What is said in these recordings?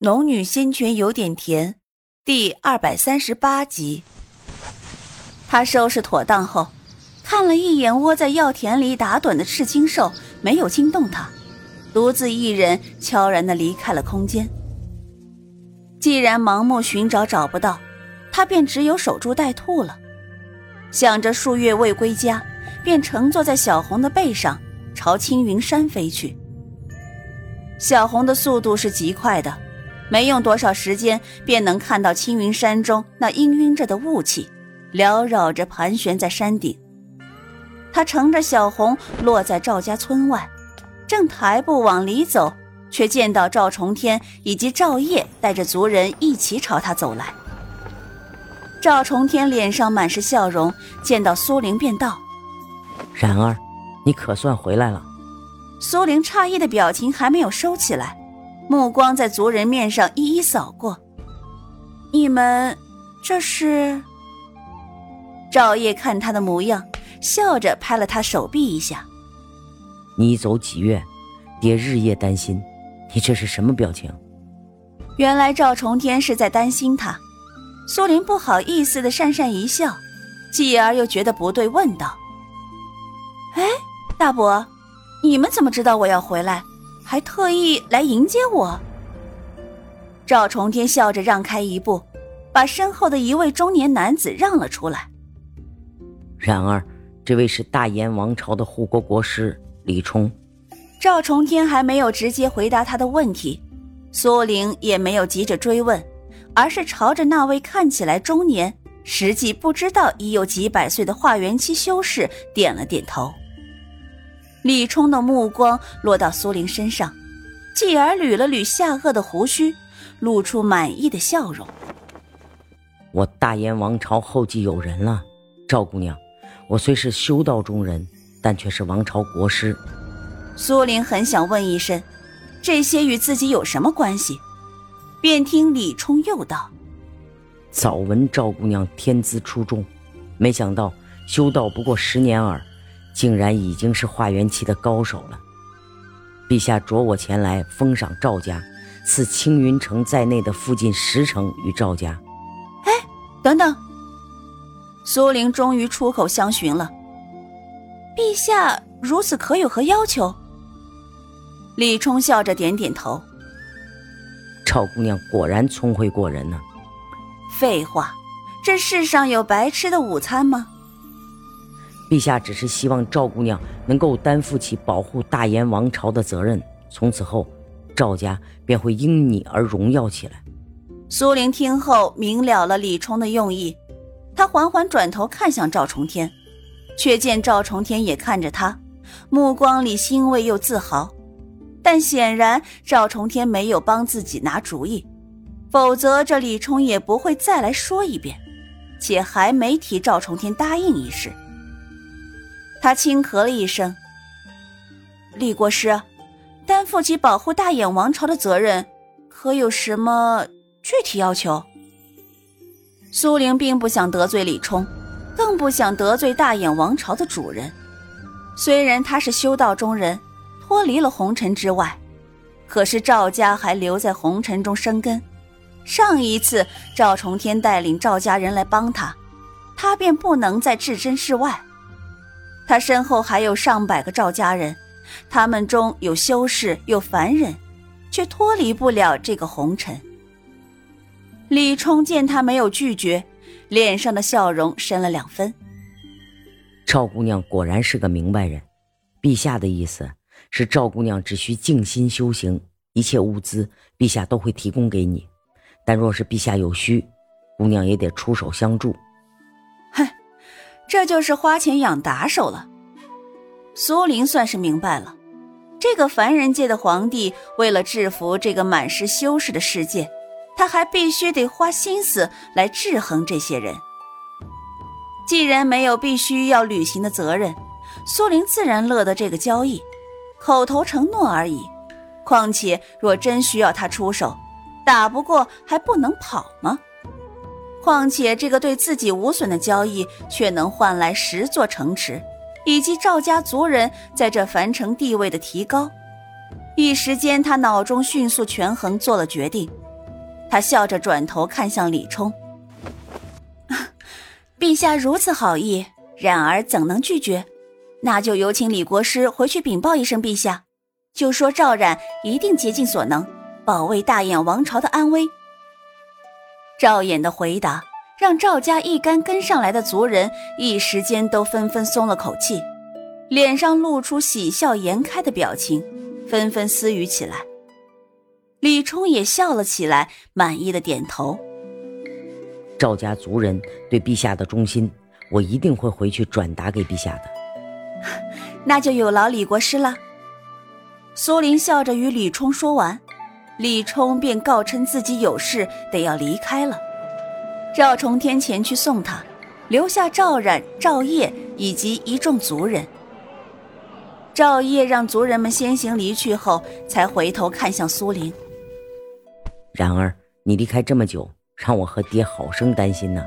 农女心泉有点甜，第二百三十八集。他收拾妥当后，看了一眼窝在药田里打盹的赤青兽，没有惊动他，独自一人悄然的离开了空间。既然盲目寻找找不到，他便只有守株待兔了。想着数月未归家，便乘坐在小红的背上，朝青云山飞去。小红的速度是极快的。没用多少时间，便能看到青云山中那氤氲着的雾气，缭绕着盘旋在山顶。他乘着小红落在赵家村外，正抬步往里走，却见到赵重天以及赵烨带着族人一起朝他走来。赵重天脸上满是笑容，见到苏玲便道：“然儿，你可算回来了。”苏玲诧异的表情还没有收起来。目光在族人面上一一扫过，你们这是？赵烨看他的模样，笑着拍了他手臂一下。你走几月，爹日夜担心，你这是什么表情？原来赵重天是在担心他。苏林不好意思的讪讪一笑，继而又觉得不对，问道：“哎，大伯，你们怎么知道我要回来？”还特意来迎接我。赵重天笑着让开一步，把身后的一位中年男子让了出来。然而，这位是大燕王朝的护国国师李冲。赵重天还没有直接回答他的问题，苏玲也没有急着追问，而是朝着那位看起来中年，实际不知道已有几百岁的化元期修士点了点头。李冲的目光落到苏玲身上，继而捋了捋下颚的胡须，露出满意的笑容。我大燕王朝后继有人了，赵姑娘，我虽是修道中人，但却是王朝国师。苏玲很想问一声，这些与自己有什么关系？便听李冲又道：“早闻赵姑娘天资出众，没想到修道不过十年耳。”竟然已经是化元期的高手了。陛下着我前来封赏赵家，赐青云城在内的附近十城与赵家。哎，等等！苏玲终于出口相询了。陛下如此可有何要求？李冲笑着点点头。赵姑娘果然聪慧过人呢。废话，这世上有白吃的午餐吗？陛下只是希望赵姑娘能够担负起保护大燕王朝的责任，从此后，赵家便会因你而荣耀起来。苏玲听后明了了李冲的用意，她缓缓转头看向赵重天，却见赵重天也看着他，目光里欣慰又自豪。但显然赵重天没有帮自己拿主意，否则这李冲也不会再来说一遍，且还没提赵重天答应一事。他轻咳了一声：“李国师，担负起保护大眼王朝的责任，可有什么具体要求？”苏玲并不想得罪李冲，更不想得罪大眼王朝的主人。虽然他是修道中人，脱离了红尘之外，可是赵家还留在红尘中生根。上一次赵重天带领赵家人来帮他，他便不能再置身事外。他身后还有上百个赵家人，他们中有修士，有凡人，却脱离不了这个红尘。李冲见他没有拒绝，脸上的笑容深了两分。赵姑娘果然是个明白人，陛下的意思是赵姑娘只需静心修行，一切物资陛下都会提供给你。但若是陛下有需，姑娘也得出手相助。这就是花钱养打手了。苏林算是明白了，这个凡人界的皇帝为了制服这个满是修士的世界，他还必须得花心思来制衡这些人。既然没有必须要履行的责任，苏林自然乐得这个交易，口头承诺而已。况且若真需要他出手，打不过还不能跑吗？况且这个对自己无损的交易，却能换来十座城池，以及赵家族人在这樊城地位的提高。一时间，他脑中迅速权衡，做了决定，他笑着转头看向李冲：“ 陛下如此好意，冉儿怎能拒绝？那就有请李国师回去禀报一声陛下，就说赵冉一定竭尽所能，保卫大燕王朝的安危。”赵衍的回答让赵家一干跟上来的族人一时间都纷纷松了口气，脸上露出喜笑颜开的表情，纷纷私语起来。李冲也笑了起来，满意的点头。赵家族人对陛下的忠心，我一定会回去转达给陛下的。那就有劳李国师了。苏林笑着与李冲说完，李冲便告称自己有事得要离开了。赵重天前去送他，留下赵冉、赵烨以及一众族人。赵烨让族人们先行离去后，才回头看向苏林。然而，你离开这么久，让我和爹好生担心呢。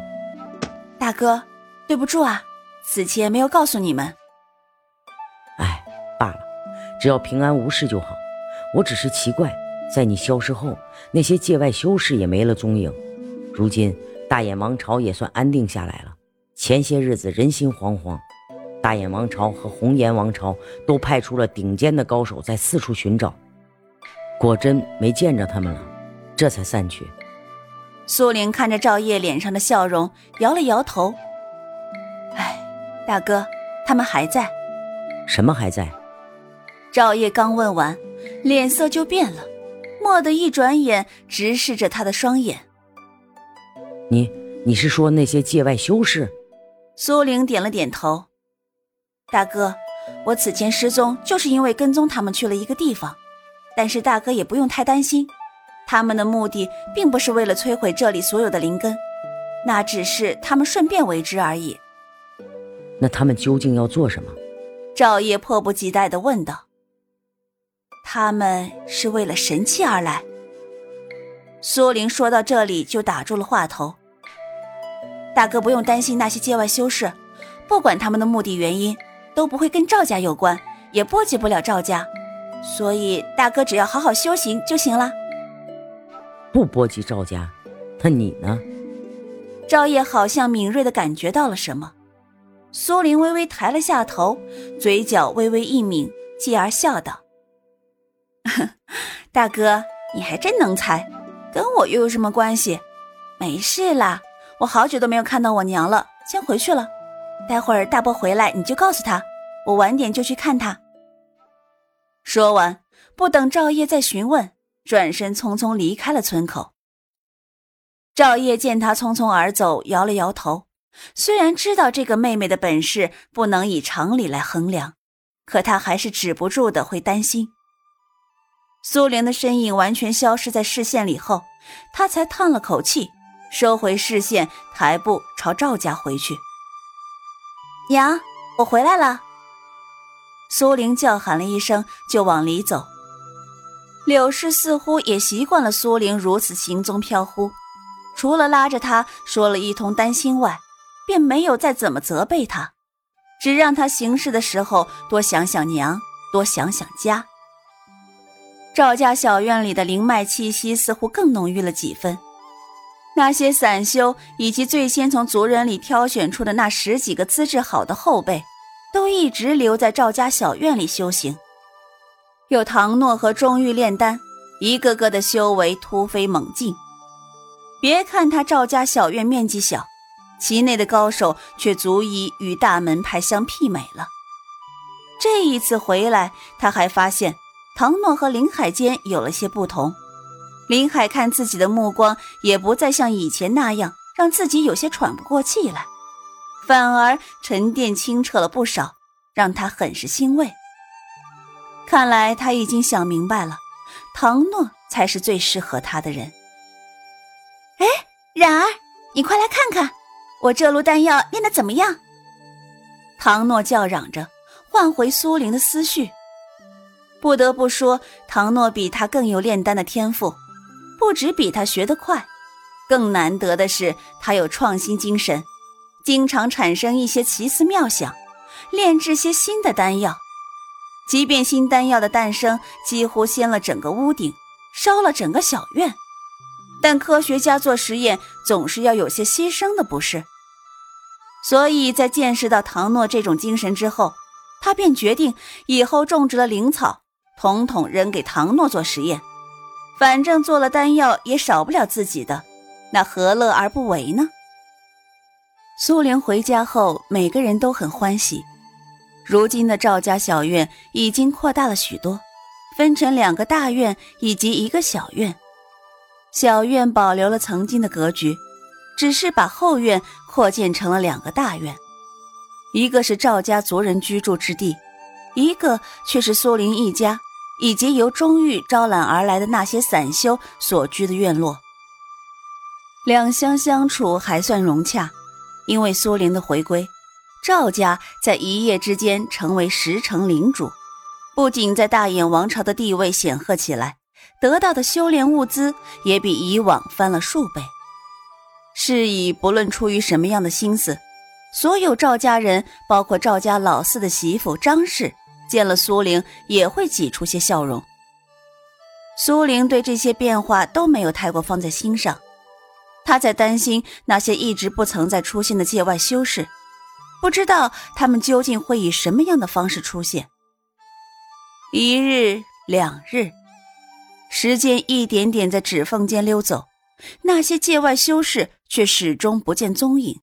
大哥，对不住啊，此前没有告诉你们。哎，罢了，只要平安无事就好。我只是奇怪，在你消失后，那些界外修士也没了踪影。如今大眼王朝也算安定下来了。前些日子人心惶惶，大眼王朝和红颜王朝都派出了顶尖的高手在四处寻找，果真没见着他们了。这才散去。苏玲看着赵烨脸上的笑容，摇了摇头：“哎，大哥，他们还在。什么还在？”赵烨刚问完，脸色就变了，蓦地一转眼，直视着他的双眼。“你，你是说那些界外修士？”苏玲点了点头：“大哥，我此前失踪，就是因为跟踪他们去了一个地方。但是大哥也不用太担心。”他们的目的并不是为了摧毁这里所有的灵根，那只是他们顺便为之而已。那他们究竟要做什么？赵烨迫不及待地问道。他们是为了神器而来。苏玲说到这里就打住了话头。大哥不用担心那些界外修士，不管他们的目的原因，都不会跟赵家有关，也波及不了赵家，所以大哥只要好好修行就行了。不波及赵家，那你呢？赵烨好像敏锐的感觉到了什么，苏玲微微抬了下头，嘴角微微一抿，继而笑道：“ 大哥，你还真能猜，跟我又有什么关系？没事啦，我好久都没有看到我娘了，先回去了。待会儿大伯回来，你就告诉他，我晚点就去看他。”说完，不等赵烨再询问。转身匆匆离开了村口。赵烨见他匆匆而走，摇了摇头。虽然知道这个妹妹的本事不能以常理来衡量，可他还是止不住的会担心。苏玲的身影完全消失在视线里后，他才叹了口气，收回视线，抬步朝赵家回去。娘，我回来了。苏玲叫喊了一声，就往里走。柳氏似乎也习惯了苏玲如此行踪飘忽，除了拉着她说了一通担心外，便没有再怎么责备她，只让她行事的时候多想想娘，多想想家。赵家小院里的灵脉气息似乎更浓郁了几分，那些散修以及最先从族人里挑选出的那十几个资质好的后辈，都一直留在赵家小院里修行。有唐诺和钟玉炼丹，一个个的修为突飞猛进。别看他赵家小院面积小，其内的高手却足以与大门派相媲美了。这一次回来，他还发现唐诺和林海间有了些不同。林海看自己的目光也不再像以前那样让自己有些喘不过气来，反而沉淀清澈了不少，让他很是欣慰。看来他已经想明白了，唐诺才是最适合他的人。哎，冉儿，你快来看看，我这炉丹药炼的怎么样？唐诺叫嚷着，唤回苏玲的思绪。不得不说，唐诺比他更有炼丹的天赋，不止比他学得快，更难得的是他有创新精神，经常产生一些奇思妙想，炼制些新的丹药。即便新丹药的诞生几乎掀了整个屋顶，烧了整个小院，但科学家做实验总是要有些牺牲的，不是？所以在见识到唐诺这种精神之后，他便决定以后种植了灵草，统统扔给唐诺做实验。反正做了丹药也少不了自己的，那何乐而不为呢？苏玲回家后，每个人都很欢喜。如今的赵家小院已经扩大了许多，分成两个大院以及一个小院。小院保留了曾经的格局，只是把后院扩建成了两个大院，一个是赵家族人居住之地，一个却是苏林一家。以及由钟玉招揽而来的那些散修所居的院落，两乡相处还算融洽。因为苏玲的回归，赵家在一夜之间成为十城领主，不仅在大眼王朝的地位显赫起来，得到的修炼物资也比以往翻了数倍。是以不论出于什么样的心思，所有赵家人，包括赵家老四的媳妇张氏。见了苏玲也会挤出些笑容。苏玲对这些变化都没有太过放在心上，她在担心那些一直不曾再出现的界外修士，不知道他们究竟会以什么样的方式出现。一日两日，时间一点点在指缝间溜走，那些界外修士却始终不见踪影。